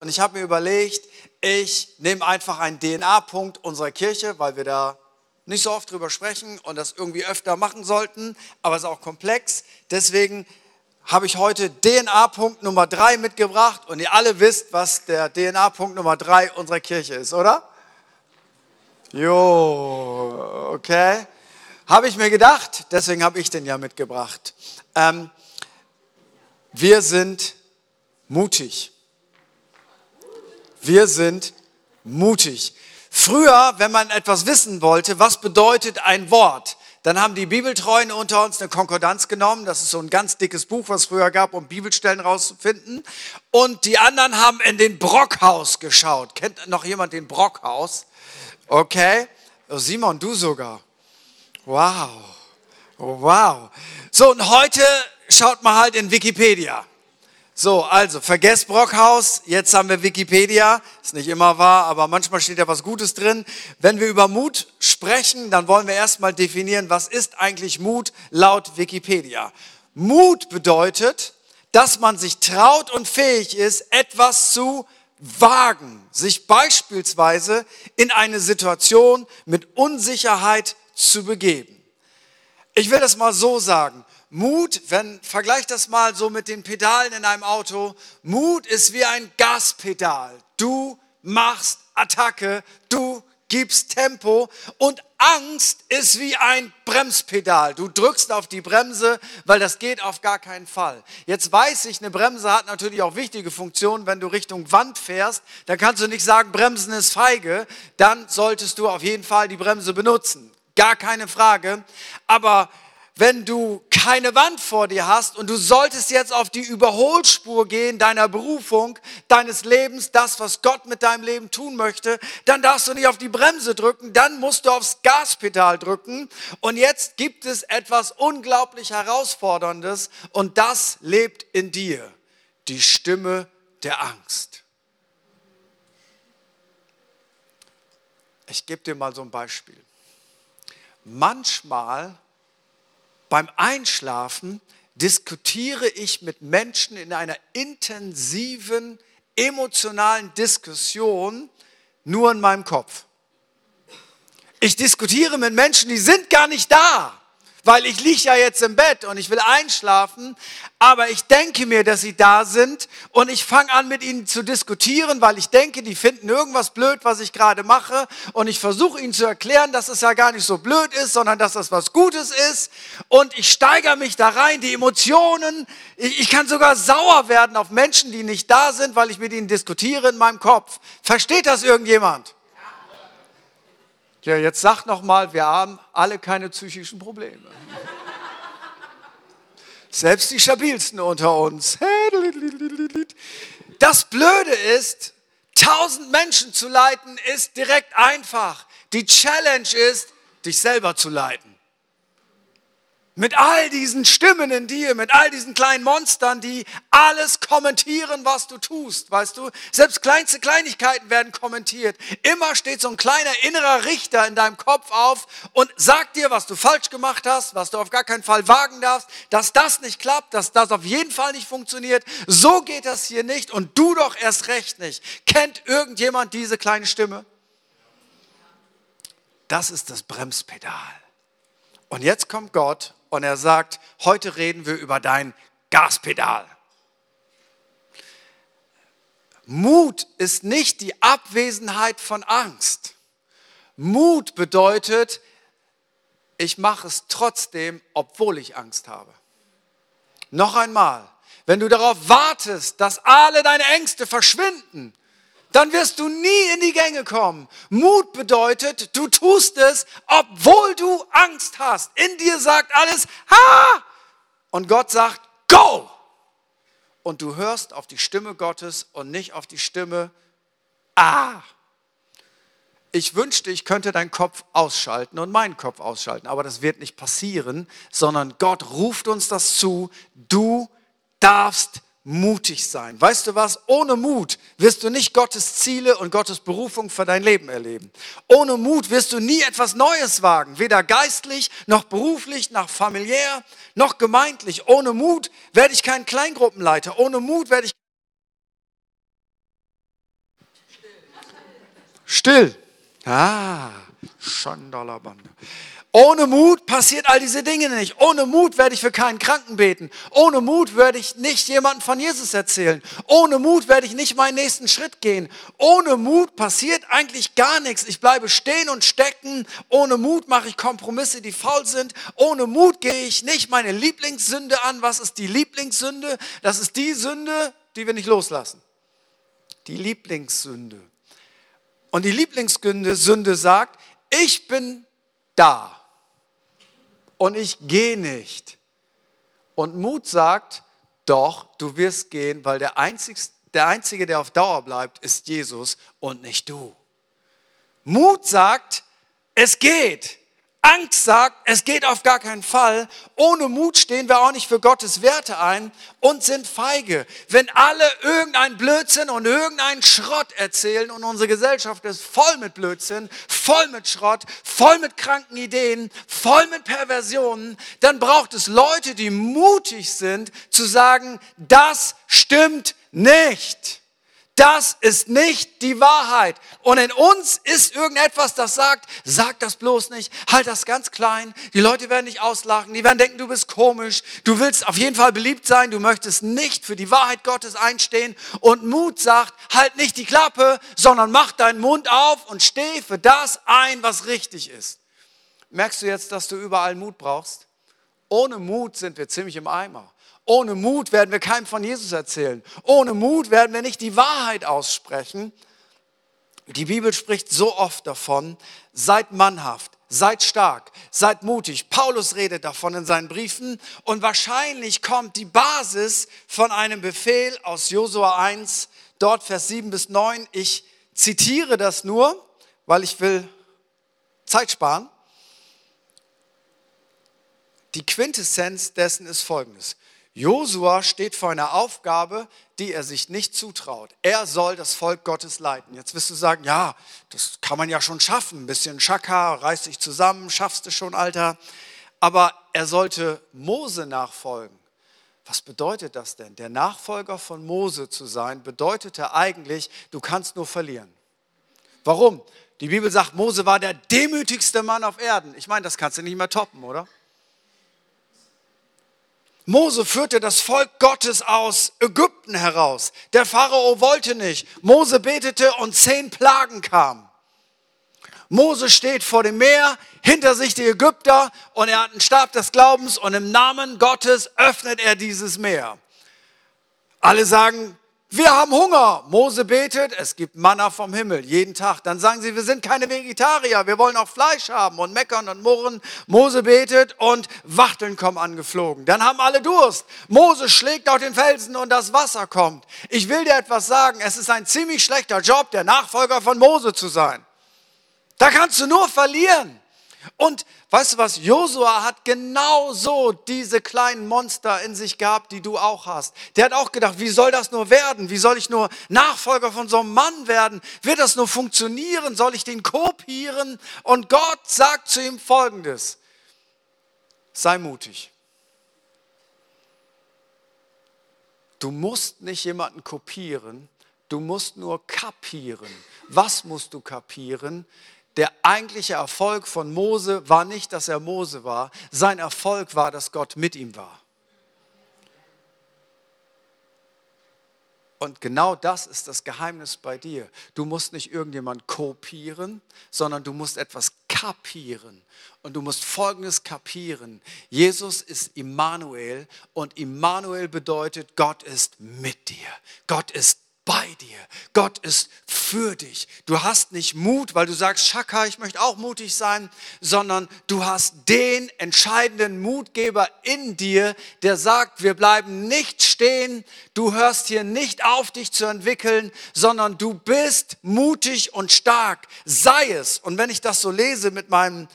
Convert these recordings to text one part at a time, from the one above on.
Und ich habe mir überlegt, ich nehme einfach einen DNA-Punkt unserer Kirche, weil wir da nicht so oft drüber sprechen und das irgendwie öfter machen sollten, aber es ist auch komplex. Deswegen habe ich heute DNA-Punkt Nummer drei mitgebracht und ihr alle wisst, was der DNA-Punkt Nummer drei unserer Kirche ist, oder? Jo, okay. Habe ich mir gedacht, deswegen habe ich den ja mitgebracht. Ähm, wir sind mutig. Wir sind mutig. Früher, wenn man etwas wissen wollte, was bedeutet ein Wort, dann haben die Bibeltreuen unter uns eine Konkordanz genommen. Das ist so ein ganz dickes Buch, was es früher gab, um Bibelstellen rauszufinden. Und die anderen haben in den Brockhaus geschaut. Kennt noch jemand den Brockhaus? Okay. Simon, du sogar. Wow. Wow. So, und heute schaut mal halt in Wikipedia. So, also vergesst Brockhaus, jetzt haben wir Wikipedia, ist nicht immer wahr, aber manchmal steht da was Gutes drin. Wenn wir über Mut sprechen, dann wollen wir erstmal definieren, was ist eigentlich Mut laut Wikipedia. Mut bedeutet, dass man sich traut und fähig ist, etwas zu wagen, sich beispielsweise in eine Situation mit Unsicherheit zu begeben. Ich will das mal so sagen. Mut, wenn, vergleich das mal so mit den Pedalen in einem Auto. Mut ist wie ein Gaspedal. Du machst Attacke, du gibst Tempo und Angst ist wie ein Bremspedal. Du drückst auf die Bremse, weil das geht auf gar keinen Fall. Jetzt weiß ich, eine Bremse hat natürlich auch wichtige Funktionen. Wenn du Richtung Wand fährst, dann kannst du nicht sagen, Bremsen ist feige. Dann solltest du auf jeden Fall die Bremse benutzen. Gar keine Frage. Aber wenn du keine Wand vor dir hast und du solltest jetzt auf die Überholspur gehen deiner Berufung, deines Lebens, das, was Gott mit deinem Leben tun möchte, dann darfst du nicht auf die Bremse drücken, dann musst du aufs Gaspedal drücken. Und jetzt gibt es etwas unglaublich Herausforderndes und das lebt in dir, die Stimme der Angst. Ich gebe dir mal so ein Beispiel. Manchmal beim Einschlafen diskutiere ich mit Menschen in einer intensiven, emotionalen Diskussion nur in meinem Kopf. Ich diskutiere mit Menschen, die sind gar nicht da weil ich liege ja jetzt im Bett und ich will einschlafen, aber ich denke mir, dass sie da sind und ich fange an mit ihnen zu diskutieren, weil ich denke, die finden irgendwas blöd, was ich gerade mache und ich versuche ihnen zu erklären, dass es ja gar nicht so blöd ist, sondern dass das was Gutes ist und ich steigere mich da rein, die Emotionen, ich, ich kann sogar sauer werden auf Menschen, die nicht da sind, weil ich mit ihnen diskutiere in meinem Kopf. Versteht das irgendjemand? Ja, jetzt sag noch mal, wir haben alle keine psychischen Probleme. Selbst die stabilsten unter uns. Das Blöde ist, tausend Menschen zu leiten, ist direkt einfach. Die Challenge ist, dich selber zu leiten. Mit all diesen Stimmen in dir, mit all diesen kleinen Monstern, die alles kommentieren, was du tust, weißt du? Selbst kleinste Kleinigkeiten werden kommentiert. Immer steht so ein kleiner innerer Richter in deinem Kopf auf und sagt dir, was du falsch gemacht hast, was du auf gar keinen Fall wagen darfst, dass das nicht klappt, dass das auf jeden Fall nicht funktioniert. So geht das hier nicht und du doch erst recht nicht. Kennt irgendjemand diese kleine Stimme? Das ist das Bremspedal. Und jetzt kommt Gott und er sagt, heute reden wir über dein Gaspedal. Mut ist nicht die Abwesenheit von Angst. Mut bedeutet, ich mache es trotzdem, obwohl ich Angst habe. Noch einmal, wenn du darauf wartest, dass alle deine Ängste verschwinden, dann wirst du nie in die Gänge kommen. Mut bedeutet, du tust es, obwohl du Angst hast. In dir sagt alles, ha! Und Gott sagt, go! Und du hörst auf die Stimme Gottes und nicht auf die Stimme, ah! Ich wünschte, ich könnte deinen Kopf ausschalten und meinen Kopf ausschalten, aber das wird nicht passieren, sondern Gott ruft uns das zu, du darfst mutig sein. Weißt du was? Ohne Mut wirst du nicht Gottes Ziele und Gottes Berufung für dein Leben erleben. Ohne Mut wirst du nie etwas Neues wagen, weder geistlich, noch beruflich, noch familiär, noch gemeintlich. Ohne Mut werde ich kein Kleingruppenleiter. Ohne Mut werde ich Still. Ah, Schandalabande. Ohne Mut passiert all diese Dinge nicht. Ohne Mut werde ich für keinen Kranken beten. Ohne Mut werde ich nicht jemandem von Jesus erzählen. Ohne Mut werde ich nicht meinen nächsten Schritt gehen. Ohne Mut passiert eigentlich gar nichts. Ich bleibe stehen und stecken. Ohne Mut mache ich Kompromisse, die faul sind. Ohne Mut gehe ich nicht meine Lieblingssünde an. Was ist die Lieblingssünde? Das ist die Sünde, die wir nicht loslassen. Die Lieblingssünde. Und die Lieblingssünde Sünde sagt, ich bin da und ich gehe nicht. Und Mut sagt, doch, du wirst gehen, weil der, Einzig, der Einzige, der auf Dauer bleibt, ist Jesus und nicht du. Mut sagt, es geht. Angst sagt, es geht auf gar keinen Fall. Ohne Mut stehen wir auch nicht für Gottes Werte ein und sind feige. Wenn alle irgendeinen Blödsinn und irgendeinen Schrott erzählen und unsere Gesellschaft ist voll mit Blödsinn, voll mit Schrott, voll mit kranken Ideen, voll mit Perversionen, dann braucht es Leute, die mutig sind zu sagen, das stimmt nicht. Das ist nicht die Wahrheit. Und in uns ist irgendetwas, das sagt, sag das bloß nicht, halt das ganz klein. Die Leute werden dich auslachen, die werden denken, du bist komisch. Du willst auf jeden Fall beliebt sein, du möchtest nicht für die Wahrheit Gottes einstehen. Und Mut sagt, halt nicht die Klappe, sondern mach deinen Mund auf und steh für das ein, was richtig ist. Merkst du jetzt, dass du überall Mut brauchst? Ohne Mut sind wir ziemlich im Eimer. Ohne Mut werden wir keinem von Jesus erzählen. Ohne Mut werden wir nicht die Wahrheit aussprechen. Die Bibel spricht so oft davon, seid mannhaft, seid stark, seid mutig. Paulus redet davon in seinen Briefen und wahrscheinlich kommt die Basis von einem Befehl aus Josua 1, dort Vers 7 bis 9. Ich zitiere das nur, weil ich will Zeit sparen. Die Quintessenz dessen ist folgendes. Josua steht vor einer Aufgabe, die er sich nicht zutraut. Er soll das Volk Gottes leiten. Jetzt wirst du sagen, ja, das kann man ja schon schaffen. Ein bisschen Schakka, reiß dich zusammen, schaffst du schon, Alter. Aber er sollte Mose nachfolgen. Was bedeutet das denn? Der Nachfolger von Mose zu sein, bedeutete eigentlich, du kannst nur verlieren. Warum? Die Bibel sagt, Mose war der demütigste Mann auf Erden. Ich meine, das kannst du nicht mehr toppen, oder? Mose führte das Volk Gottes aus Ägypten heraus. Der Pharao wollte nicht. Mose betete und zehn Plagen kamen. Mose steht vor dem Meer, hinter sich die Ägypter und er hat einen Stab des Glaubens und im Namen Gottes öffnet er dieses Meer. Alle sagen, wir haben Hunger. Mose betet, es gibt Manna vom Himmel jeden Tag. Dann sagen sie, wir sind keine Vegetarier, wir wollen auch Fleisch haben und meckern und murren. Mose betet und Wachteln kommen angeflogen. Dann haben alle Durst. Mose schlägt auf den Felsen und das Wasser kommt. Ich will dir etwas sagen, es ist ein ziemlich schlechter Job, der Nachfolger von Mose zu sein. Da kannst du nur verlieren. Und weißt du was, Josua hat genauso diese kleinen Monster in sich gehabt, die du auch hast. Der hat auch gedacht, wie soll das nur werden? Wie soll ich nur Nachfolger von so einem Mann werden? Wird das nur funktionieren? Soll ich den kopieren? Und Gott sagt zu ihm Folgendes. Sei mutig. Du musst nicht jemanden kopieren, du musst nur kapieren. Was musst du kapieren? Der eigentliche Erfolg von Mose war nicht, dass er Mose war. Sein Erfolg war, dass Gott mit ihm war. Und genau das ist das Geheimnis bei dir. Du musst nicht irgendjemand kopieren, sondern du musst etwas kapieren. Und du musst Folgendes kapieren. Jesus ist Immanuel und Immanuel bedeutet, Gott ist mit dir. Gott ist bei dir. Gott ist für dich. Du hast nicht Mut, weil du sagst, Schakka, ich möchte auch mutig sein, sondern du hast den entscheidenden Mutgeber in dir, der sagt, wir bleiben nicht stehen, du hörst hier nicht auf, dich zu entwickeln, sondern du bist mutig und stark. Sei es. Und wenn ich das so lese mit meinem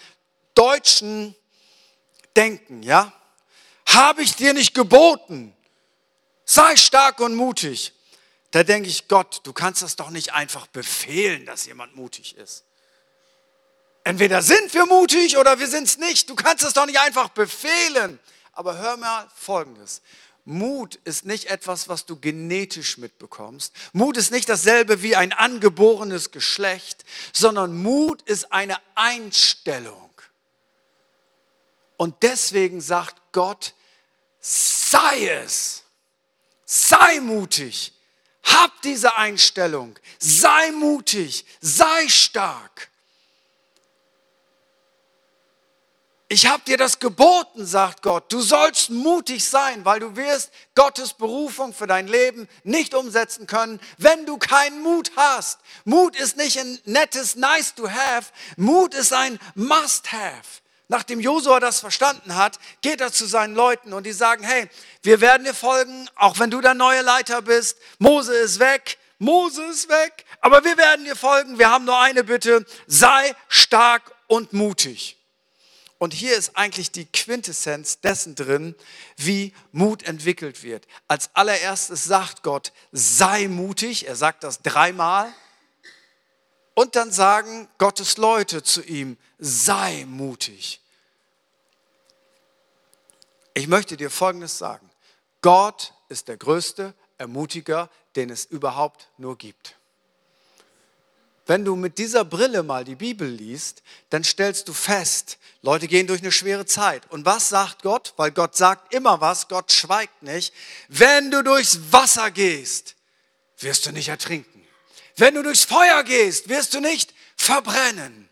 deutschen Denken, ja, habe ich dir nicht geboten, sei stark und mutig. Da denke ich, Gott, du kannst das doch nicht einfach befehlen, dass jemand mutig ist. Entweder sind wir mutig oder wir sind es nicht. Du kannst es doch nicht einfach befehlen. Aber hör mal Folgendes. Mut ist nicht etwas, was du genetisch mitbekommst. Mut ist nicht dasselbe wie ein angeborenes Geschlecht, sondern Mut ist eine Einstellung. Und deswegen sagt Gott, sei es, sei mutig, hab diese Einstellung, sei mutig, sei stark. Ich habe dir das geboten, sagt Gott. Du sollst mutig sein, weil du wirst Gottes Berufung für dein Leben nicht umsetzen können, wenn du keinen Mut hast. Mut ist nicht ein nettes Nice to have. Mut ist ein Must have. Nachdem Josua das verstanden hat, geht er zu seinen Leuten und die sagen, hey, wir werden dir folgen, auch wenn du der neue Leiter bist. Mose ist weg, Mose ist weg, aber wir werden dir folgen. Wir haben nur eine Bitte, sei stark und mutig. Und hier ist eigentlich die Quintessenz dessen drin, wie Mut entwickelt wird. Als allererstes sagt Gott, sei mutig. Er sagt das dreimal. Und dann sagen Gottes Leute zu ihm, sei mutig. Ich möchte dir Folgendes sagen. Gott ist der größte Ermutiger, den es überhaupt nur gibt. Wenn du mit dieser Brille mal die Bibel liest, dann stellst du fest, Leute gehen durch eine schwere Zeit. Und was sagt Gott? Weil Gott sagt immer was, Gott schweigt nicht. Wenn du durchs Wasser gehst, wirst du nicht ertrinken. Wenn du durchs Feuer gehst, wirst du nicht verbrennen.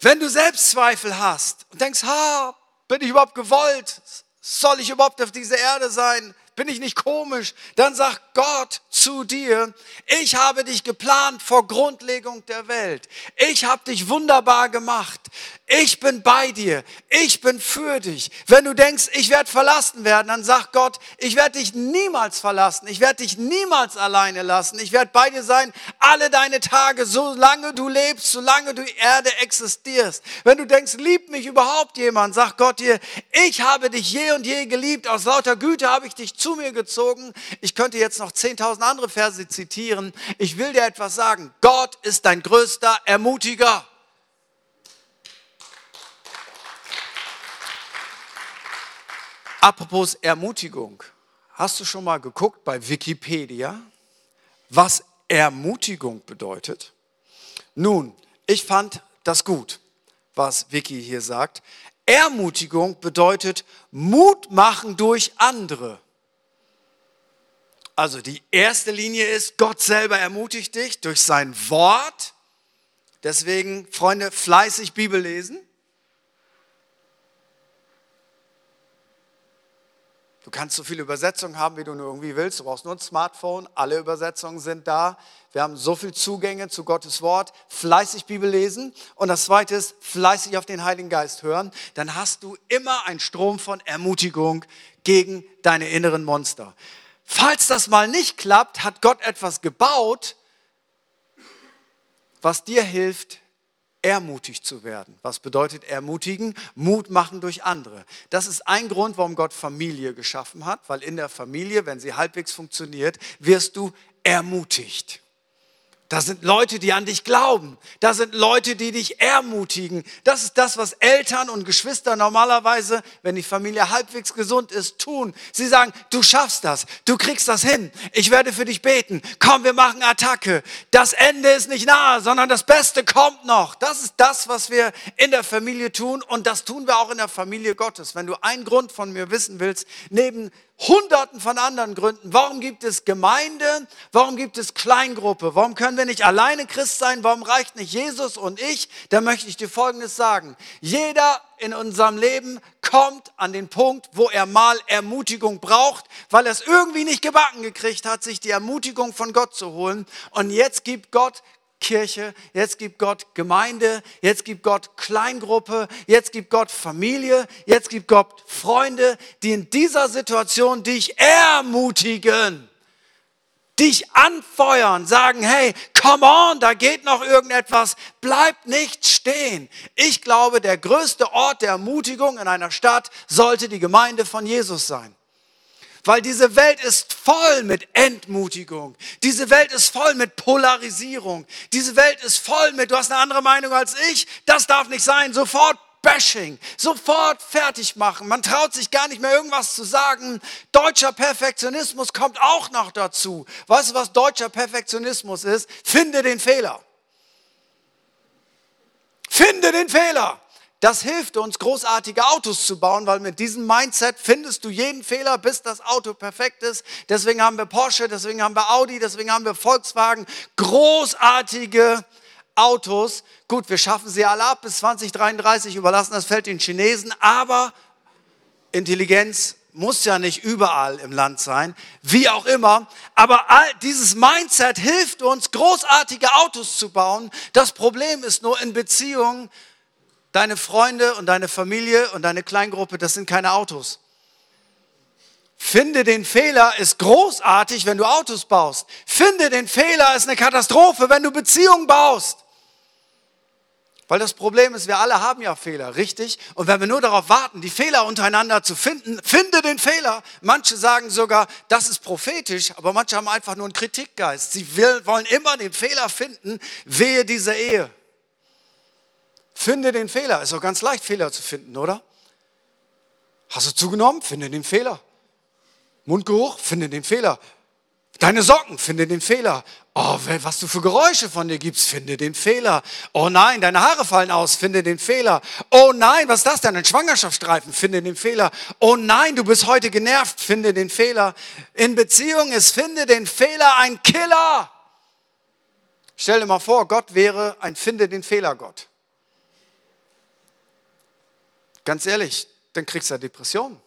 Wenn du Selbstzweifel hast und denkst, ha, bin ich überhaupt gewollt? Soll ich überhaupt auf dieser Erde sein? Bin ich nicht komisch? Dann sagt Gott zu dir, ich habe dich geplant vor Grundlegung der Welt. Ich habe dich wunderbar gemacht. Ich bin bei dir. Ich bin für dich. Wenn du denkst, ich werde verlassen werden, dann sagt Gott, ich werde dich niemals verlassen. Ich werde dich niemals alleine lassen. Ich werde bei dir sein alle deine Tage, solange du lebst, solange du Erde existierst. Wenn du denkst, liebt mich überhaupt jemand, sagt Gott dir, ich habe dich je und je geliebt. Aus lauter Güte habe ich dich zu mir gezogen. Ich könnte jetzt noch 10.000 andere Verse zitieren. Ich will dir etwas sagen. Gott ist dein größter Ermutiger. Apropos Ermutigung. Hast du schon mal geguckt bei Wikipedia, was Ermutigung bedeutet? Nun, ich fand das gut, was Vicky hier sagt. Ermutigung bedeutet Mut machen durch andere. Also die erste Linie ist, Gott selber ermutigt dich durch sein Wort. Deswegen, Freunde, fleißig Bibel lesen. Du kannst so viele Übersetzungen haben, wie du nur irgendwie willst. Du brauchst nur ein Smartphone. Alle Übersetzungen sind da. Wir haben so viele Zugänge zu Gottes Wort. Fleißig Bibel lesen. Und das zweite ist, fleißig auf den Heiligen Geist hören. Dann hast du immer einen Strom von Ermutigung gegen deine inneren Monster. Falls das mal nicht klappt, hat Gott etwas gebaut, was dir hilft, ermutigt zu werden. Was bedeutet ermutigen? Mut machen durch andere. Das ist ein Grund, warum Gott Familie geschaffen hat, weil in der Familie, wenn sie halbwegs funktioniert, wirst du ermutigt. Da sind Leute, die an dich glauben. Da sind Leute, die dich ermutigen. Das ist das, was Eltern und Geschwister normalerweise, wenn die Familie halbwegs gesund ist, tun. Sie sagen, du schaffst das. Du kriegst das hin. Ich werde für dich beten. Komm, wir machen Attacke. Das Ende ist nicht nahe, sondern das Beste kommt noch. Das ist das, was wir in der Familie tun. Und das tun wir auch in der Familie Gottes. Wenn du einen Grund von mir wissen willst, neben hunderten von anderen Gründen. Warum gibt es Gemeinde? Warum gibt es Kleingruppe? Warum können wir nicht alleine Christ sein? Warum reicht nicht Jesus und ich? Da möchte ich dir Folgendes sagen. Jeder in unserem Leben kommt an den Punkt, wo er mal Ermutigung braucht, weil er es irgendwie nicht gebacken gekriegt hat, sich die Ermutigung von Gott zu holen. Und jetzt gibt Gott Kirche, jetzt gibt Gott Gemeinde, jetzt gibt Gott Kleingruppe, jetzt gibt Gott Familie, jetzt gibt Gott Freunde, die in dieser Situation dich ermutigen, dich anfeuern, sagen, hey, come on, da geht noch irgendetwas, bleib nicht stehen. Ich glaube, der größte Ort der Ermutigung in einer Stadt sollte die Gemeinde von Jesus sein. Weil diese Welt ist voll mit Entmutigung. Diese Welt ist voll mit Polarisierung. Diese Welt ist voll mit, du hast eine andere Meinung als ich, das darf nicht sein. Sofort Bashing, sofort fertig machen. Man traut sich gar nicht mehr irgendwas zu sagen. Deutscher Perfektionismus kommt auch noch dazu. Weißt du, was deutscher Perfektionismus ist? Finde den Fehler. Finde den Fehler. Das hilft uns, großartige Autos zu bauen, weil mit diesem Mindset findest du jeden Fehler, bis das Auto perfekt ist. Deswegen haben wir Porsche, deswegen haben wir Audi, deswegen haben wir Volkswagen. Großartige Autos. Gut, wir schaffen sie alle ab bis 2033, überlassen das Feld den Chinesen, aber Intelligenz muss ja nicht überall im Land sein, wie auch immer. Aber all dieses Mindset hilft uns, großartige Autos zu bauen. Das Problem ist nur in Beziehungen, Deine Freunde und deine Familie und deine Kleingruppe, das sind keine Autos. Finde den Fehler ist großartig, wenn du Autos baust. Finde den Fehler ist eine Katastrophe, wenn du Beziehungen baust. Weil das Problem ist, wir alle haben ja Fehler, richtig? Und wenn wir nur darauf warten, die Fehler untereinander zu finden, finde den Fehler. Manche sagen sogar, das ist prophetisch, aber manche haben einfach nur einen Kritikgeist. Sie wollen immer den Fehler finden, wehe dieser Ehe. Finde den Fehler. Ist doch ganz leicht, Fehler zu finden, oder? Hast du zugenommen? Finde den Fehler. Mundgeruch? Finde den Fehler. Deine Socken? Finde den Fehler. Oh, was du für Geräusche von dir gibst, finde den Fehler. Oh nein, deine Haare fallen aus, finde den Fehler. Oh nein, was ist das denn? Ein Schwangerschaftsstreifen, finde den Fehler. Oh nein, du bist heute genervt, finde den Fehler. In Beziehung ist, finde den Fehler ein Killer. Stell dir mal vor, Gott wäre ein Finde den Fehler Gott. Ganz ehrlich, dann kriegst du ja Depressionen.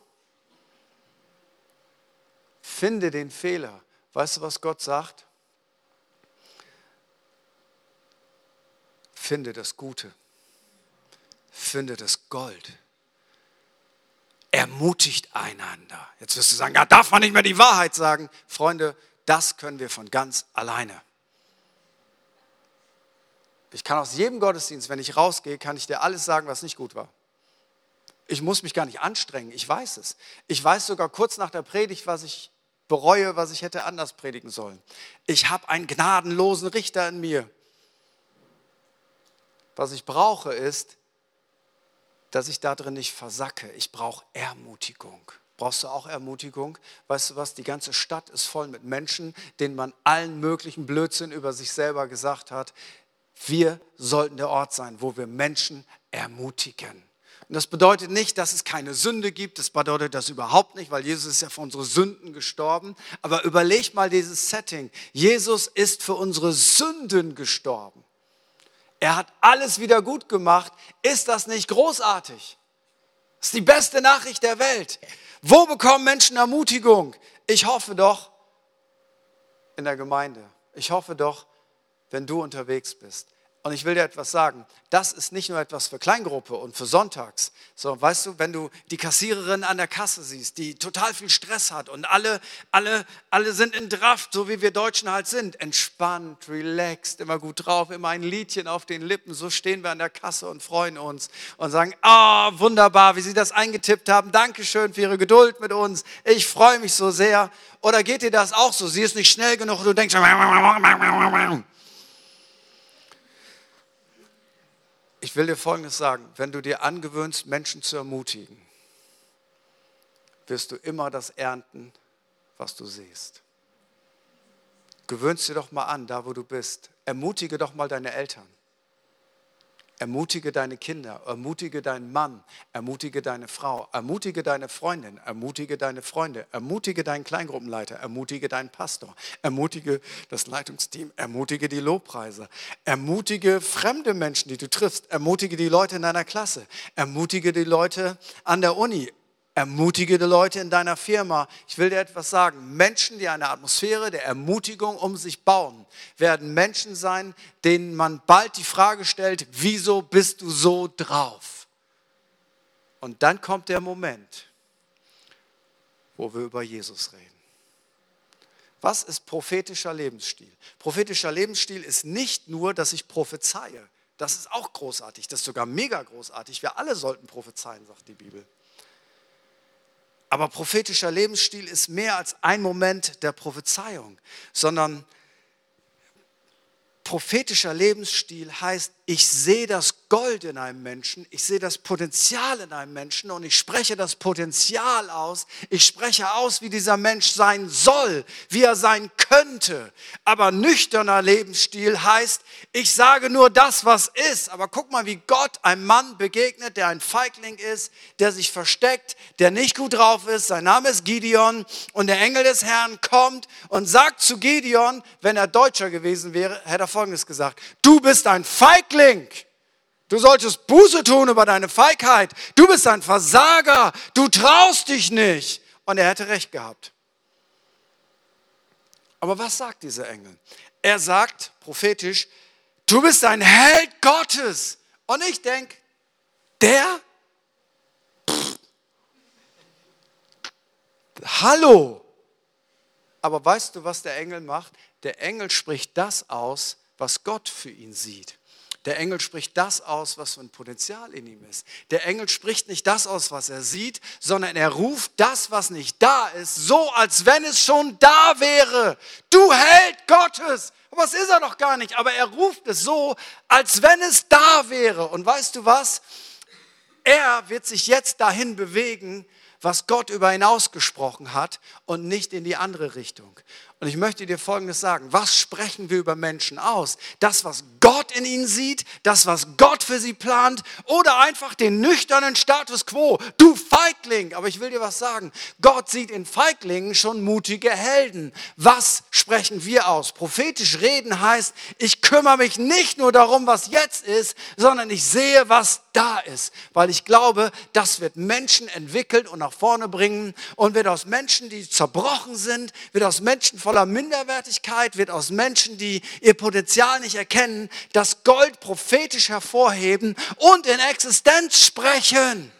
Finde den Fehler. Weißt du, was Gott sagt? Finde das Gute. Finde das Gold. Ermutigt einander. Jetzt wirst du sagen, ja, darf man nicht mehr die Wahrheit sagen. Freunde, das können wir von ganz alleine. Ich kann aus jedem Gottesdienst, wenn ich rausgehe, kann ich dir alles sagen, was nicht gut war. Ich muss mich gar nicht anstrengen, ich weiß es. Ich weiß sogar kurz nach der Predigt, was ich bereue, was ich hätte anders predigen sollen. Ich habe einen gnadenlosen Richter in mir. Was ich brauche ist, dass ich da drin nicht versacke. Ich brauche Ermutigung. Brauchst du auch Ermutigung? Weißt du was? Die ganze Stadt ist voll mit Menschen, denen man allen möglichen Blödsinn über sich selber gesagt hat. Wir sollten der Ort sein, wo wir Menschen ermutigen. Und das bedeutet nicht, dass es keine Sünde gibt. Das bedeutet das überhaupt nicht, weil Jesus ist ja für unsere Sünden gestorben. Aber überleg mal dieses Setting. Jesus ist für unsere Sünden gestorben. Er hat alles wieder gut gemacht. Ist das nicht großartig? Das ist die beste Nachricht der Welt. Wo bekommen Menschen Ermutigung? Ich hoffe doch in der Gemeinde. Ich hoffe doch, wenn du unterwegs bist. Und ich will dir etwas sagen, das ist nicht nur etwas für Kleingruppe und für Sonntags, sondern weißt du, wenn du die Kassiererin an der Kasse siehst, die total viel Stress hat und alle, alle, alle sind in Draft, so wie wir Deutschen halt sind, entspannt, relaxed, immer gut drauf, immer ein Liedchen auf den Lippen, so stehen wir an der Kasse und freuen uns und sagen, ah, oh, wunderbar, wie Sie das eingetippt haben, Dankeschön für Ihre Geduld mit uns, ich freue mich so sehr. Oder geht dir das auch so? Sie ist nicht schnell genug und du denkst, Ich will dir Folgendes sagen, wenn du dir angewöhnst, Menschen zu ermutigen, wirst du immer das ernten, was du siehst. Gewöhnst dir doch mal an, da wo du bist. Ermutige doch mal deine Eltern. Ermutige deine Kinder, ermutige deinen Mann, ermutige deine Frau, ermutige deine Freundin, ermutige deine Freunde, ermutige deinen Kleingruppenleiter, ermutige deinen Pastor, ermutige das Leitungsteam, ermutige die Lobpreise, ermutige fremde Menschen, die du triffst, ermutige die Leute in deiner Klasse, ermutige die Leute an der Uni, Ermutige die Leute in deiner Firma. Ich will dir etwas sagen. Menschen, die eine Atmosphäre der Ermutigung um sich bauen, werden Menschen sein, denen man bald die Frage stellt, wieso bist du so drauf? Und dann kommt der Moment, wo wir über Jesus reden. Was ist prophetischer Lebensstil? Prophetischer Lebensstil ist nicht nur, dass ich prophezeie. Das ist auch großartig, das ist sogar mega großartig. Wir alle sollten prophezeien, sagt die Bibel. Aber prophetischer Lebensstil ist mehr als ein Moment der Prophezeiung, sondern prophetischer Lebensstil heißt, ich sehe das Gold in einem Menschen, ich sehe das Potenzial in einem Menschen und ich spreche das Potenzial aus. Ich spreche aus, wie dieser Mensch sein soll, wie er sein könnte. Aber nüchterner Lebensstil heißt, ich sage nur das, was ist. Aber guck mal, wie Gott einem Mann begegnet, der ein Feigling ist, der sich versteckt, der nicht gut drauf ist. Sein Name ist Gideon und der Engel des Herrn kommt und sagt zu Gideon, wenn er Deutscher gewesen wäre, hätte er Folgendes gesagt. Du bist ein Feigling. Du solltest Buße tun über deine Feigheit. Du bist ein Versager. Du traust dich nicht. Und er hätte recht gehabt. Aber was sagt dieser Engel? Er sagt prophetisch, du bist ein Held Gottes. Und ich denke, der? Pff. Hallo. Aber weißt du, was der Engel macht? Der Engel spricht das aus, was Gott für ihn sieht. Der Engel spricht das aus, was für ein Potenzial in ihm ist. Der Engel spricht nicht das aus, was er sieht, sondern er ruft das, was nicht da ist, so als wenn es schon da wäre. Du Held Gottes. Aber es ist er doch gar nicht. Aber er ruft es so, als wenn es da wäre. Und weißt du was? Er wird sich jetzt dahin bewegen, was Gott über ihn ausgesprochen hat und nicht in die andere Richtung. Und ich möchte dir Folgendes sagen. Was sprechen wir über Menschen aus? Das, was Gott in ihnen sieht, das, was Gott für sie plant oder einfach den nüchternen Status quo. Du Feigling. Aber ich will dir was sagen. Gott sieht in Feiglingen schon mutige Helden. Was sprechen wir aus? Prophetisch reden heißt, ich kümmere mich nicht nur darum, was jetzt ist, sondern ich sehe, was da ist. Weil ich glaube, das wird Menschen entwickeln und nach vorne bringen und wird aus Menschen, die zerbrochen sind, wird aus Menschen voller Minderwertigkeit, wird aus Menschen, die ihr Potenzial nicht erkennen, das Gold prophetisch hervorheben und in Existenz sprechen.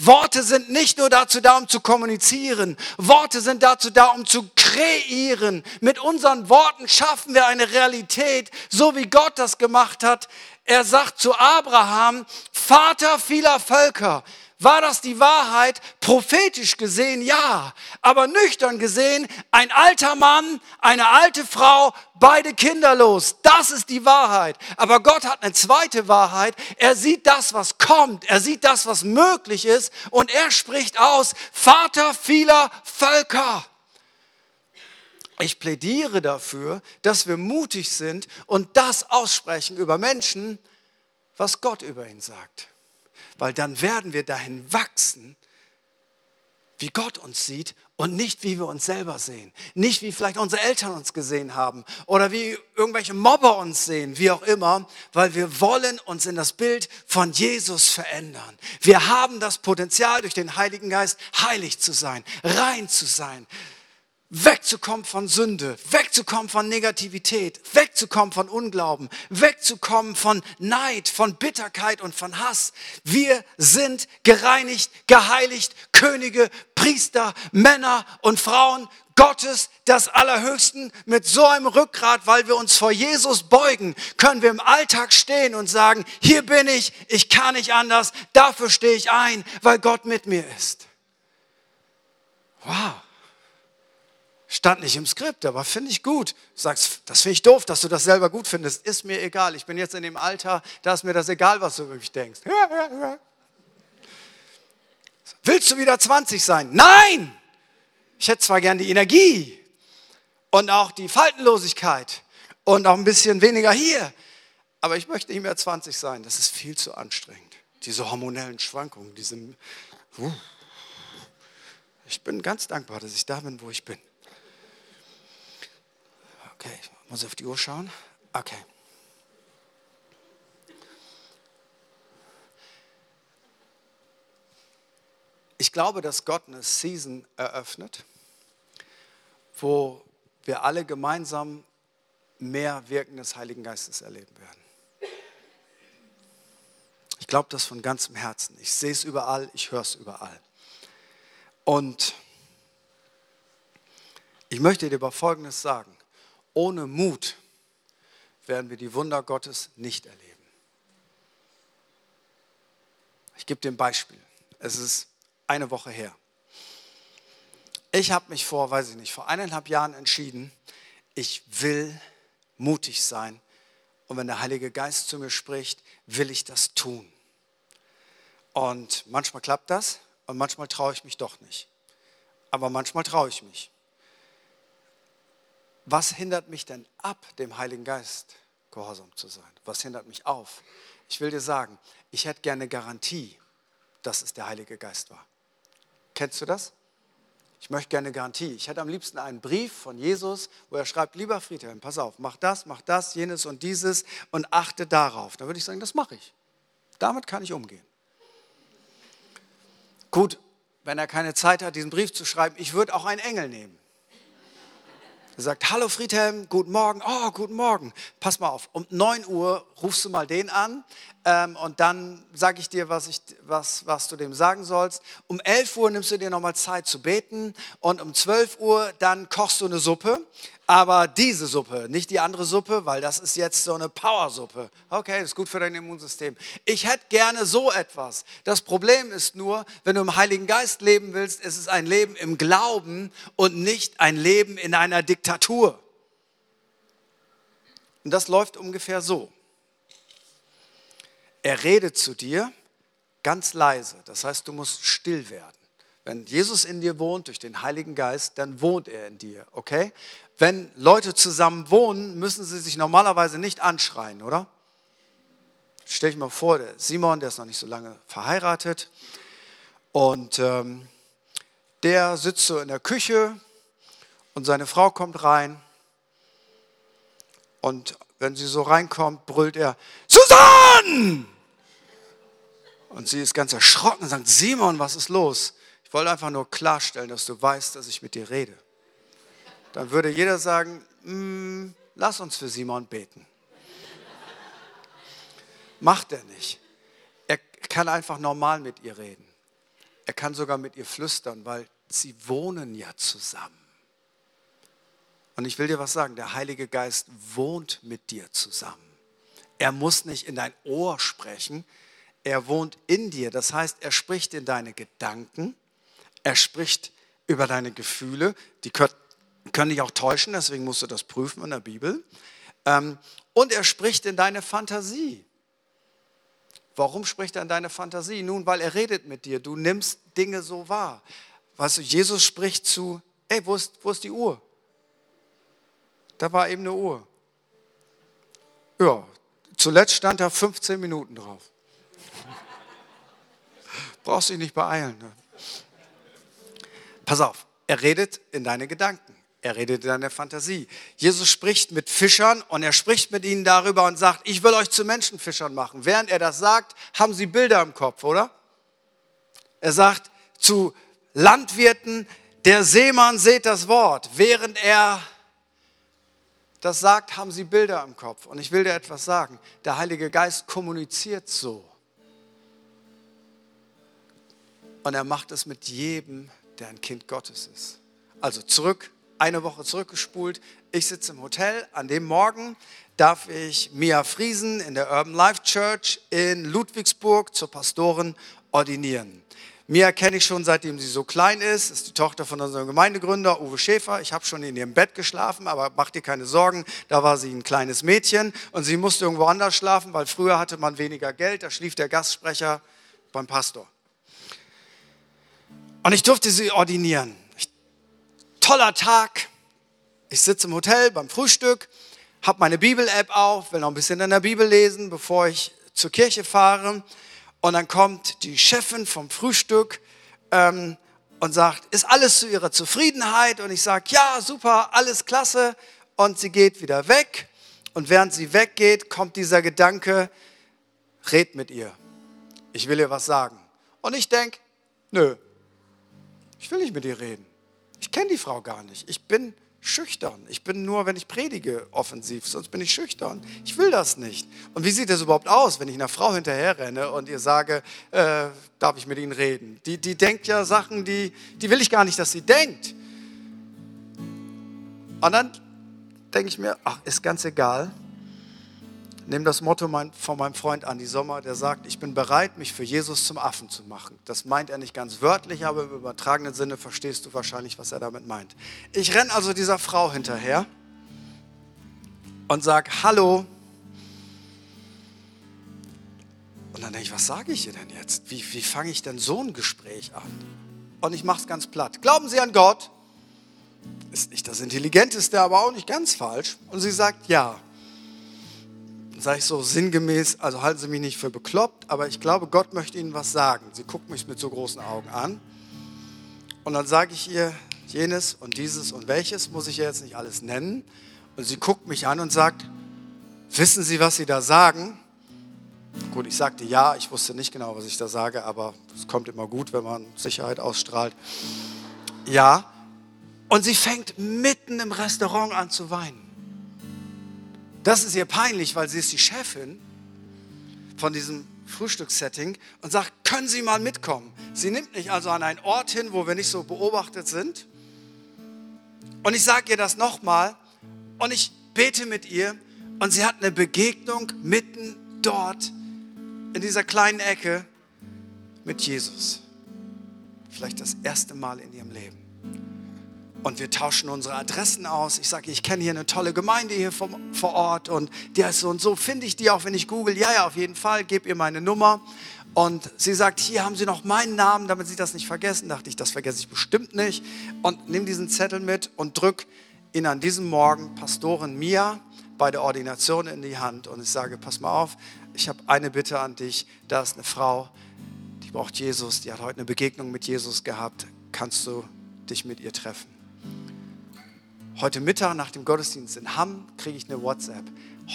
Worte sind nicht nur dazu da, um zu kommunizieren. Worte sind dazu da, um zu kreieren. Mit unseren Worten schaffen wir eine Realität, so wie Gott das gemacht hat. Er sagt zu Abraham, Vater vieler Völker. War das die Wahrheit? Prophetisch gesehen ja, aber nüchtern gesehen ein alter Mann, eine alte Frau, beide kinderlos. Das ist die Wahrheit. Aber Gott hat eine zweite Wahrheit. Er sieht das, was kommt. Er sieht das, was möglich ist. Und er spricht aus, Vater vieler Völker. Ich plädiere dafür, dass wir mutig sind und das aussprechen über Menschen, was Gott über ihn sagt weil dann werden wir dahin wachsen, wie Gott uns sieht und nicht wie wir uns selber sehen. Nicht wie vielleicht unsere Eltern uns gesehen haben oder wie irgendwelche Mobber uns sehen, wie auch immer, weil wir wollen uns in das Bild von Jesus verändern. Wir haben das Potenzial durch den Heiligen Geist heilig zu sein, rein zu sein, wegzukommen von Sünde, wegzukommen von Negativität, wegzukommen von Unglauben, wegzukommen von Neid, von Bitterkeit und von Hass. Wir sind gereinigt, geheiligt, Könige, Priester, Männer und Frauen Gottes des Allerhöchsten mit so einem Rückgrat, weil wir uns vor Jesus beugen, können wir im Alltag stehen und sagen, hier bin ich, ich kann nicht anders, dafür stehe ich ein, weil Gott mit mir ist. Wow. Stand nicht im Skript, aber finde ich gut. Du sagst, das finde ich doof, dass du das selber gut findest. Ist mir egal. Ich bin jetzt in dem Alter, da ist mir das egal, was du über mich denkst. Willst du wieder 20 sein? Nein! Ich hätte zwar gern die Energie und auch die Faltenlosigkeit und auch ein bisschen weniger hier, aber ich möchte nicht mehr 20 sein. Das ist viel zu anstrengend. Diese hormonellen Schwankungen, diese. Ich bin ganz dankbar, dass ich da bin, wo ich bin. Okay, ich muss auf die Uhr schauen. Okay. Ich glaube, dass Gott eine Season eröffnet, wo wir alle gemeinsam mehr Wirken des Heiligen Geistes erleben werden. Ich glaube das von ganzem Herzen. Ich sehe es überall, ich höre es überall. Und ich möchte dir aber Folgendes sagen ohne Mut werden wir die Wunder Gottes nicht erleben. Ich gebe dir ein Beispiel. Es ist eine Woche her. Ich habe mich vor, weiß ich nicht, vor eineinhalb Jahren entschieden, ich will mutig sein und wenn der Heilige Geist zu mir spricht, will ich das tun. Und manchmal klappt das und manchmal traue ich mich doch nicht. Aber manchmal traue ich mich. Was hindert mich denn ab, dem Heiligen Geist gehorsam zu sein? Was hindert mich auf? Ich will dir sagen, ich hätte gerne Garantie, dass es der Heilige Geist war. Kennst du das? Ich möchte gerne Garantie. Ich hätte am liebsten einen Brief von Jesus, wo er schreibt, lieber Friedhelm, pass auf, mach das, mach das, jenes und dieses und achte darauf. Da würde ich sagen, das mache ich. Damit kann ich umgehen. Gut, wenn er keine Zeit hat, diesen Brief zu schreiben, ich würde auch einen Engel nehmen. Er sagt, hallo Friedhelm, guten Morgen. Oh, guten Morgen. Pass mal auf, um 9 Uhr rufst du mal den an ähm, und dann sage ich dir, was, ich, was, was du dem sagen sollst. Um 11 Uhr nimmst du dir nochmal Zeit zu beten und um 12 Uhr dann kochst du eine Suppe aber diese Suppe, nicht die andere Suppe, weil das ist jetzt so eine Powersuppe. Okay, ist gut für dein Immunsystem. Ich hätte gerne so etwas. Das Problem ist nur, wenn du im Heiligen Geist leben willst, ist es ein Leben im Glauben und nicht ein Leben in einer Diktatur. Und das läuft ungefähr so. Er redet zu dir ganz leise. Das heißt, du musst still werden. Wenn Jesus in dir wohnt durch den Heiligen Geist, dann wohnt er in dir, okay? Wenn Leute zusammen wohnen, müssen sie sich normalerweise nicht anschreien, oder? Stell dich mal vor, der Simon, der ist noch nicht so lange verheiratet und ähm, der sitzt so in der Küche und seine Frau kommt rein und wenn sie so reinkommt, brüllt er, Susan! Und sie ist ganz erschrocken und sagt, Simon, was ist los? Ich wollte einfach nur klarstellen, dass du weißt, dass ich mit dir rede. Dann würde jeder sagen, mm, lass uns für Simon beten. Macht er nicht. Er kann einfach normal mit ihr reden. Er kann sogar mit ihr flüstern, weil sie wohnen ja zusammen. Und ich will dir was sagen, der Heilige Geist wohnt mit dir zusammen. Er muss nicht in dein Ohr sprechen, er wohnt in dir. Das heißt, er spricht in deine Gedanken, er spricht über deine Gefühle, die können dich auch täuschen, deswegen musst du das prüfen in der Bibel. Ähm, und er spricht in deine Fantasie. Warum spricht er in deine Fantasie? Nun, weil er redet mit dir. Du nimmst Dinge so wahr. Weißt du, Jesus spricht zu, ey, wo ist, wo ist die Uhr? Da war eben eine Uhr. Ja, zuletzt stand da 15 Minuten drauf. Brauchst dich nicht beeilen. Ne? Pass auf, er redet in deine Gedanken. Er redet in deine Fantasie. Jesus spricht mit Fischern und er spricht mit ihnen darüber und sagt, ich will euch zu Menschenfischern machen. Während er das sagt, haben sie Bilder im Kopf, oder? Er sagt zu Landwirten, der Seemann seht das Wort. Während er das sagt, haben sie Bilder im Kopf. Und ich will dir etwas sagen. Der Heilige Geist kommuniziert so. Und er macht es mit jedem, der ein Kind Gottes ist. Also zurück, eine Woche zurückgespult. Ich sitze im Hotel. An dem Morgen darf ich Mia Friesen in der Urban Life Church in Ludwigsburg zur Pastorin ordinieren. Mia kenne ich schon seitdem sie so klein ist, ist die Tochter von unserem Gemeindegründer Uwe Schäfer. Ich habe schon in ihrem Bett geschlafen, aber mach dir keine Sorgen, da war sie ein kleines Mädchen und sie musste irgendwo anders schlafen, weil früher hatte man weniger Geld, da schlief der Gastsprecher beim Pastor. Und ich durfte sie ordinieren. Toller Tag. Ich sitze im Hotel beim Frühstück, habe meine Bibel-App auf, will noch ein bisschen in der Bibel lesen, bevor ich zur Kirche fahre. Und dann kommt die Chefin vom Frühstück ähm, und sagt, ist alles zu ihrer Zufriedenheit? Und ich sage, ja, super, alles klasse. Und sie geht wieder weg. Und während sie weggeht, kommt dieser Gedanke, red mit ihr. Ich will ihr was sagen. Und ich denke, nö, ich will nicht mit ihr reden. Ich kenne die Frau gar nicht. Ich bin schüchtern. Ich bin nur, wenn ich predige, offensiv, sonst bin ich schüchtern. Ich will das nicht. Und wie sieht das überhaupt aus, wenn ich einer Frau hinterherrenne und ihr sage, äh, darf ich mit Ihnen reden? Die, die denkt ja Sachen, die, die will ich gar nicht, dass sie denkt. Und dann denke ich mir, ach, ist ganz egal nehme das Motto von meinem Freund Andi Sommer, der sagt, ich bin bereit, mich für Jesus zum Affen zu machen. Das meint er nicht ganz wörtlich, aber im übertragenen Sinne verstehst du wahrscheinlich, was er damit meint. Ich renne also dieser Frau hinterher und sage, hallo, dann denke ich, was sage ich ihr denn jetzt? Wie, wie fange ich denn so ein Gespräch an? Und ich mache es ganz platt. Glauben Sie an Gott? Ist nicht das Intelligenteste, aber auch nicht ganz falsch. Und sie sagt ja. Sage ich so sinngemäß, also halten Sie mich nicht für bekloppt, aber ich glaube, Gott möchte Ihnen was sagen. Sie guckt mich mit so großen Augen an. Und dann sage ich ihr, jenes und dieses und welches, muss ich ihr jetzt nicht alles nennen. Und sie guckt mich an und sagt, wissen Sie, was Sie da sagen? Gut, ich sagte ja, ich wusste nicht genau, was ich da sage, aber es kommt immer gut, wenn man Sicherheit ausstrahlt. Ja, und sie fängt mitten im Restaurant an zu weinen. Das ist ihr peinlich, weil sie ist die Chefin von diesem Frühstückssetting und sagt, können Sie mal mitkommen? Sie nimmt mich also an einen Ort hin, wo wir nicht so beobachtet sind. Und ich sage ihr das nochmal und ich bete mit ihr und sie hat eine Begegnung mitten dort in dieser kleinen Ecke mit Jesus. Vielleicht das erste Mal in ihrem Leben. Und wir tauschen unsere Adressen aus. Ich sage, ich kenne hier eine tolle Gemeinde hier vom, vor Ort und die heißt so und so. Finde ich die auch, wenn ich google? Ja, ja, auf jeden Fall. Gib ihr meine Nummer. Und sie sagt, hier haben Sie noch meinen Namen, damit Sie das nicht vergessen. Dachte ich, das vergesse ich bestimmt nicht. Und nimm diesen Zettel mit und drück ihn an diesem Morgen Pastorin Mia bei der Ordination in die Hand. Und ich sage, pass mal auf, ich habe eine Bitte an dich. Da ist eine Frau, die braucht Jesus, die hat heute eine Begegnung mit Jesus gehabt. Kannst du dich mit ihr treffen? Heute Mittag nach dem Gottesdienst in Hamm kriege ich eine WhatsApp.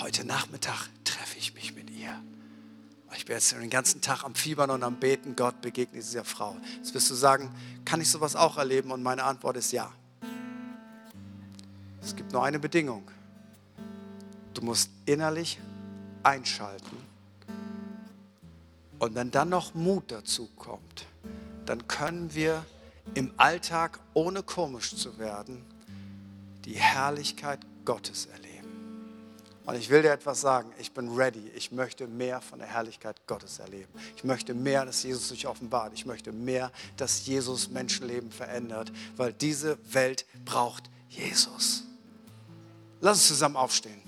Heute Nachmittag treffe ich mich mit ihr. Ich bin jetzt den ganzen Tag am Fiebern und am Beten. Gott begegnet dieser Frau. Jetzt wirst du sagen, kann ich sowas auch erleben? Und meine Antwort ist ja. Es gibt nur eine Bedingung. Du musst innerlich einschalten. Und wenn dann noch Mut dazu kommt, dann können wir im Alltag, ohne komisch zu werden, die Herrlichkeit Gottes erleben. Und ich will dir etwas sagen, ich bin ready. Ich möchte mehr von der Herrlichkeit Gottes erleben. Ich möchte mehr, dass Jesus sich offenbart. Ich möchte mehr, dass Jesus Menschenleben verändert, weil diese Welt braucht Jesus. Lass uns zusammen aufstehen.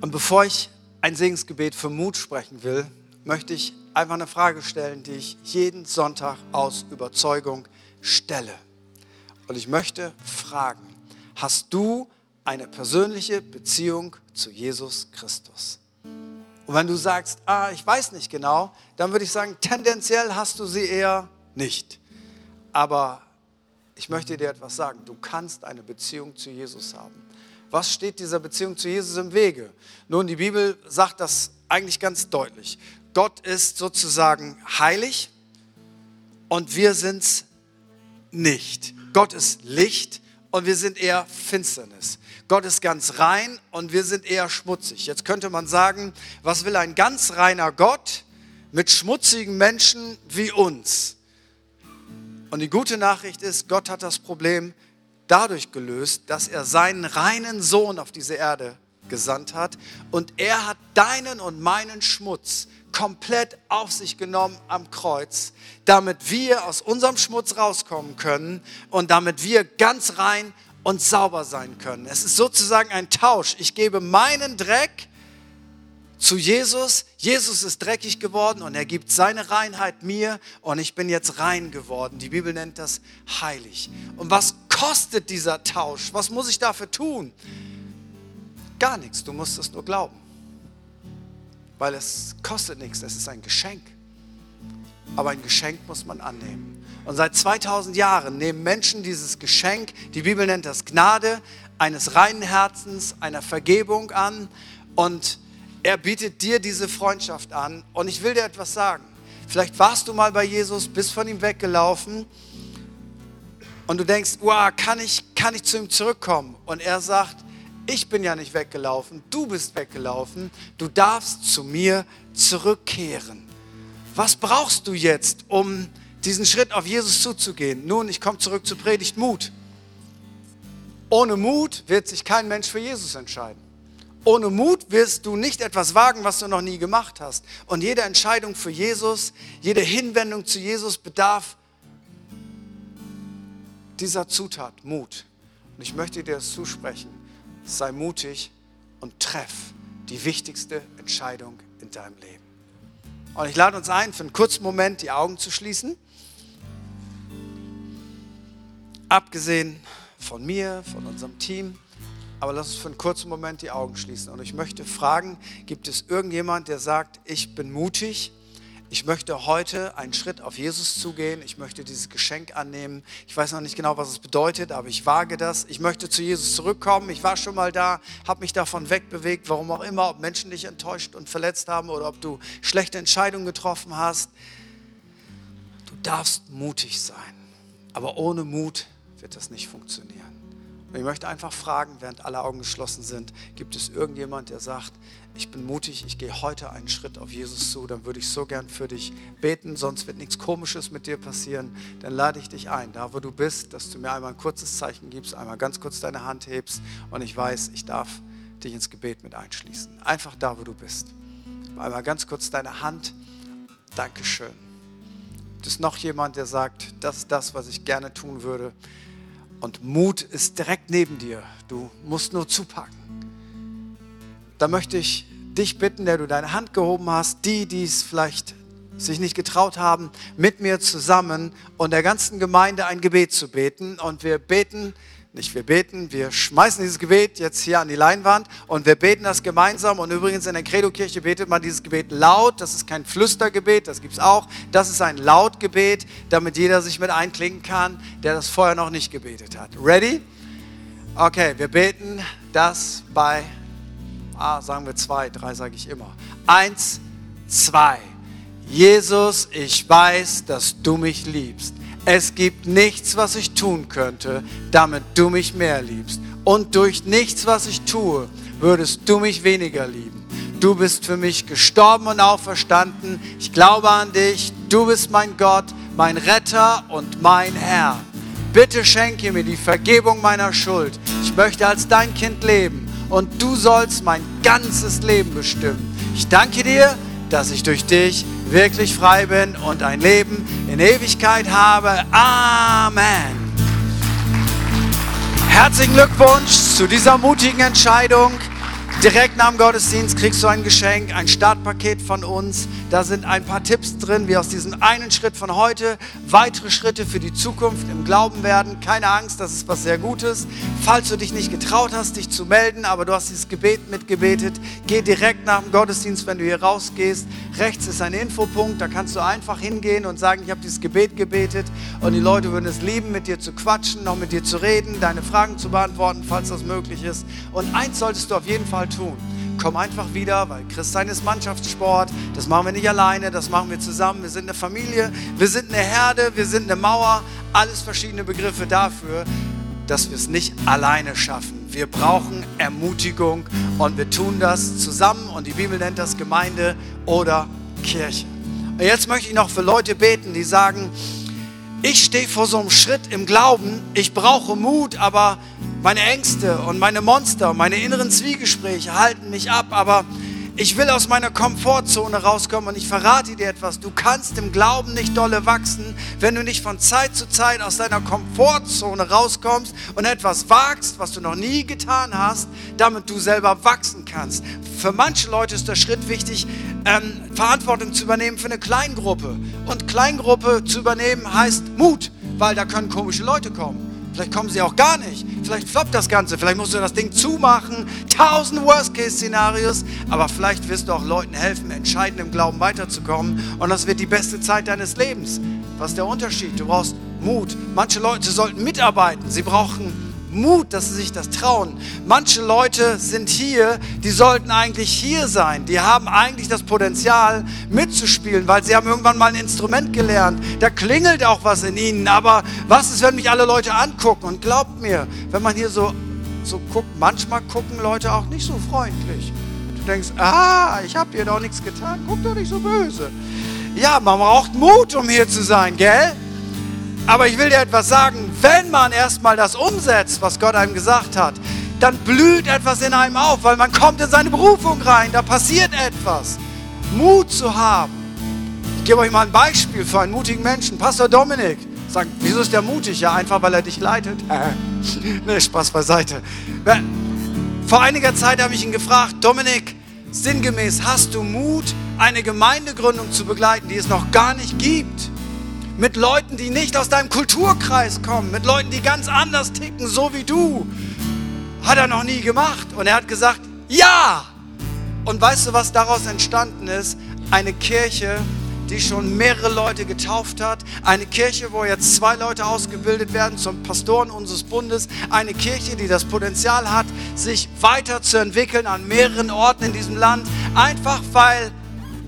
Und bevor ich ein Segensgebet für Mut sprechen will, möchte ich einfach eine Frage stellen, die ich jeden Sonntag aus Überzeugung stelle. Und ich möchte fragen, hast du eine persönliche Beziehung zu Jesus Christus? Und wenn du sagst, ah, ich weiß nicht genau, dann würde ich sagen, tendenziell hast du sie eher nicht. Aber ich möchte dir etwas sagen, du kannst eine Beziehung zu Jesus haben. Was steht dieser Beziehung zu Jesus im Wege? Nun, die Bibel sagt das eigentlich ganz deutlich. Gott ist sozusagen heilig und wir sind es nicht. Gott ist Licht und wir sind eher Finsternis. Gott ist ganz rein und wir sind eher schmutzig. Jetzt könnte man sagen, was will ein ganz reiner Gott mit schmutzigen Menschen wie uns? Und die gute Nachricht ist, Gott hat das Problem dadurch gelöst, dass er seinen reinen Sohn auf diese Erde gesandt hat und er hat deinen und meinen Schmutz komplett auf sich genommen am Kreuz, damit wir aus unserem Schmutz rauskommen können und damit wir ganz rein und sauber sein können. Es ist sozusagen ein Tausch. Ich gebe meinen Dreck zu Jesus. Jesus ist dreckig geworden und er gibt seine Reinheit mir und ich bin jetzt rein geworden. Die Bibel nennt das heilig. Und was kostet dieser Tausch? Was muss ich dafür tun? Gar nichts, du musst es nur glauben weil es kostet nichts, es ist ein Geschenk. Aber ein Geschenk muss man annehmen. Und seit 2000 Jahren nehmen Menschen dieses Geschenk, die Bibel nennt das Gnade, eines reinen Herzens, einer Vergebung an. Und er bietet dir diese Freundschaft an. Und ich will dir etwas sagen. Vielleicht warst du mal bei Jesus, bist von ihm weggelaufen und du denkst, wow, kann ich, kann ich zu ihm zurückkommen? Und er sagt, ich bin ja nicht weggelaufen, du bist weggelaufen, du darfst zu mir zurückkehren. Was brauchst du jetzt, um diesen Schritt auf Jesus zuzugehen? Nun, ich komme zurück zur Predigt Mut. Ohne Mut wird sich kein Mensch für Jesus entscheiden. Ohne Mut wirst du nicht etwas wagen, was du noch nie gemacht hast. Und jede Entscheidung für Jesus, jede Hinwendung zu Jesus bedarf dieser Zutat, Mut. Und ich möchte dir das zusprechen. Sei mutig und treff die wichtigste Entscheidung in deinem Leben. Und ich lade uns ein, für einen kurzen Moment die Augen zu schließen. Abgesehen von mir, von unserem Team. Aber lass uns für einen kurzen Moment die Augen schließen. Und ich möchte fragen, gibt es irgendjemand, der sagt, ich bin mutig? Ich möchte heute einen Schritt auf Jesus zugehen. Ich möchte dieses Geschenk annehmen. Ich weiß noch nicht genau, was es bedeutet, aber ich wage das. Ich möchte zu Jesus zurückkommen. Ich war schon mal da, habe mich davon wegbewegt, warum auch immer, ob Menschen dich enttäuscht und verletzt haben oder ob du schlechte Entscheidungen getroffen hast. Du darfst mutig sein. Aber ohne Mut wird das nicht funktionieren. Und ich möchte einfach fragen, während alle Augen geschlossen sind, gibt es irgendjemand, der sagt, ich bin mutig, ich gehe heute einen Schritt auf Jesus zu, dann würde ich so gern für dich beten, sonst wird nichts Komisches mit dir passieren. Dann lade ich dich ein, da wo du bist, dass du mir einmal ein kurzes Zeichen gibst, einmal ganz kurz deine Hand hebst und ich weiß, ich darf dich ins Gebet mit einschließen. Einfach da, wo du bist. Einmal ganz kurz deine Hand. Dankeschön. Es noch jemand, der sagt, das ist das, was ich gerne tun würde? Und Mut ist direkt neben dir. Du musst nur zupacken. Da möchte ich dich bitten, der du deine Hand gehoben hast, die, die es vielleicht sich nicht getraut haben, mit mir zusammen und der ganzen Gemeinde ein Gebet zu beten. Und wir beten nicht wir beten, wir schmeißen dieses Gebet jetzt hier an die Leinwand und wir beten das gemeinsam. Und übrigens in der Credo-Kirche betet man dieses Gebet laut. Das ist kein Flüstergebet, das gibt es auch. Das ist ein Lautgebet, damit jeder sich mit einklinken kann, der das vorher noch nicht gebetet hat. Ready? Okay, wir beten das bei, ah, sagen wir zwei, drei sage ich immer. Eins, zwei. Jesus, ich weiß, dass du mich liebst. Es gibt nichts, was ich tun könnte, damit du mich mehr liebst. Und durch nichts, was ich tue, würdest du mich weniger lieben. Du bist für mich gestorben und auferstanden. Ich glaube an dich. Du bist mein Gott, mein Retter und mein Herr. Bitte schenke mir die Vergebung meiner Schuld. Ich möchte als dein Kind leben und du sollst mein ganzes Leben bestimmen. Ich danke dir, dass ich durch dich wirklich frei bin und ein Leben in Ewigkeit habe. Amen. Herzlichen Glückwunsch zu dieser mutigen Entscheidung. Direkt nach dem Gottesdienst kriegst du ein Geschenk, ein Startpaket von uns. Da sind ein paar Tipps drin, wie aus diesem einen Schritt von heute weitere Schritte für die Zukunft im Glauben werden. Keine Angst, das ist was sehr Gutes. Falls du dich nicht getraut hast, dich zu melden, aber du hast dieses Gebet mitgebetet, geh direkt nach dem Gottesdienst, wenn du hier rausgehst. Rechts ist ein Infopunkt, da kannst du einfach hingehen und sagen, ich habe dieses Gebet gebetet und die Leute würden es lieben, mit dir zu quatschen, noch mit dir zu reden, deine Fragen zu beantworten, falls das möglich ist. Und eins solltest du auf jeden Fall tun. Komm einfach wieder, weil Christsein ist Mannschaftssport. Das machen wir nicht alleine, das machen wir zusammen. Wir sind eine Familie, wir sind eine Herde, wir sind eine Mauer. Alles verschiedene Begriffe dafür, dass wir es nicht alleine schaffen. Wir brauchen Ermutigung und wir tun das zusammen und die Bibel nennt das Gemeinde oder Kirche. Und jetzt möchte ich noch für Leute beten, die sagen, ich stehe vor so einem Schritt im Glauben, ich brauche Mut, aber meine Ängste und meine Monster, meine inneren Zwiegespräche halten mich ab, aber ich will aus meiner Komfortzone rauskommen und ich verrate dir etwas. Du kannst im Glauben nicht dolle wachsen, wenn du nicht von Zeit zu Zeit aus deiner Komfortzone rauskommst und etwas wagst, was du noch nie getan hast, damit du selber wachsen kannst. Für manche Leute ist der Schritt wichtig, ähm, Verantwortung zu übernehmen für eine Kleingruppe. Und Kleingruppe zu übernehmen heißt Mut, weil da können komische Leute kommen. Vielleicht kommen sie auch gar nicht. Vielleicht floppt das Ganze. Vielleicht musst du das Ding zumachen. Tausend Worst-Case-Szenarios. Aber vielleicht wirst du auch Leuten helfen, entscheidend im Glauben weiterzukommen. Und das wird die beste Zeit deines Lebens. Was ist der Unterschied? Du brauchst Mut. Manche Leute sollten mitarbeiten. Sie brauchen Mut, dass sie sich das trauen. Manche Leute sind hier, die sollten eigentlich hier sein. Die haben eigentlich das Potenzial mitzuspielen, weil sie haben irgendwann mal ein Instrument gelernt. Da klingelt auch was in ihnen. Aber was ist, wenn mich alle Leute angucken? Und glaubt mir, wenn man hier so, so guckt, manchmal gucken Leute auch nicht so freundlich. Du denkst, ah, ich habe hier doch nichts getan. Guck doch nicht so böse. Ja, man braucht Mut, um hier zu sein, gell? Aber ich will dir etwas sagen, wenn man erstmal das umsetzt, was Gott einem gesagt hat, dann blüht etwas in einem auf, weil man kommt in seine Berufung rein, da passiert etwas. Mut zu haben. Ich gebe euch mal ein Beispiel für einen mutigen Menschen. Pastor Dominik, Sagen, wieso ist der mutig? Ja, einfach weil er dich leitet. ne, Spaß beiseite. Vor einiger Zeit habe ich ihn gefragt, Dominik, sinngemäß, hast du Mut, eine Gemeindegründung zu begleiten, die es noch gar nicht gibt? Mit Leuten, die nicht aus deinem Kulturkreis kommen, mit Leuten, die ganz anders ticken, so wie du. Hat er noch nie gemacht. Und er hat gesagt, ja. Und weißt du, was daraus entstanden ist? Eine Kirche, die schon mehrere Leute getauft hat. Eine Kirche, wo jetzt zwei Leute ausgebildet werden zum Pastoren unseres Bundes. Eine Kirche, die das Potenzial hat, sich weiterzuentwickeln an mehreren Orten in diesem Land. Einfach weil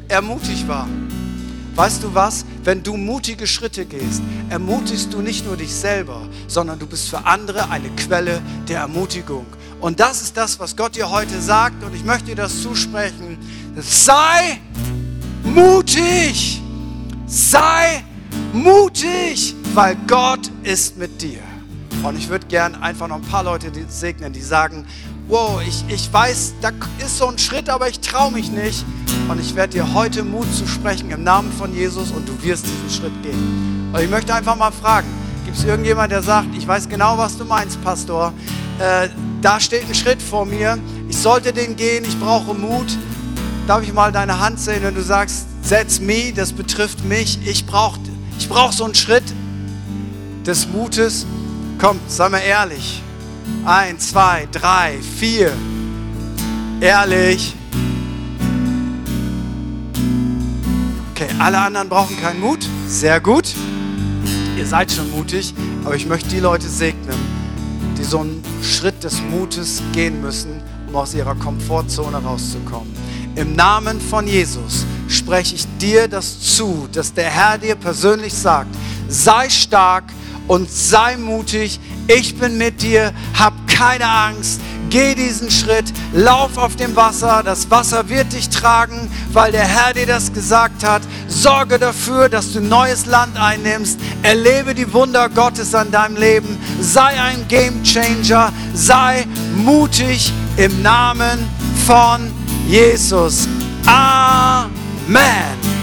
er mutig war. Weißt du was? Wenn du mutige Schritte gehst, ermutigst du nicht nur dich selber, sondern du bist für andere eine Quelle der Ermutigung. Und das ist das, was Gott dir heute sagt. Und ich möchte dir das zusprechen. Sei mutig. Sei mutig, weil Gott ist mit dir. Und ich würde gern einfach noch ein paar Leute segnen, die sagen, wow, ich, ich weiß, da ist so ein Schritt, aber ich traue mich nicht. Und ich werde dir heute Mut zu sprechen im Namen von Jesus und du wirst diesen Schritt gehen. Und ich möchte einfach mal fragen, gibt es irgendjemand, der sagt, ich weiß genau, was du meinst, Pastor. Äh, da steht ein Schritt vor mir, ich sollte den gehen, ich brauche Mut. Darf ich mal deine Hand sehen, wenn du sagst, that's me, das betrifft mich, ich brauche ich brauch so einen Schritt des Mutes. Komm, sei mal ehrlich. Eins, zwei, drei, vier. Ehrlich. Okay, alle anderen brauchen keinen Mut. Sehr gut. Ihr seid schon mutig, aber ich möchte die Leute segnen, die so einen Schritt des Mutes gehen müssen, um aus ihrer Komfortzone rauszukommen. Im Namen von Jesus spreche ich dir das zu, dass der Herr dir persönlich sagt, sei stark und sei mutig, ich bin mit dir, hab keine Angst, geh diesen Schritt, lauf auf dem Wasser, das Wasser wird dich tragen, weil der Herr dir das gesagt hat. Sorge dafür, dass du neues Land einnimmst, erlebe die Wunder Gottes an deinem Leben, sei ein Game Changer, sei mutig im Namen von Jesus. Amen.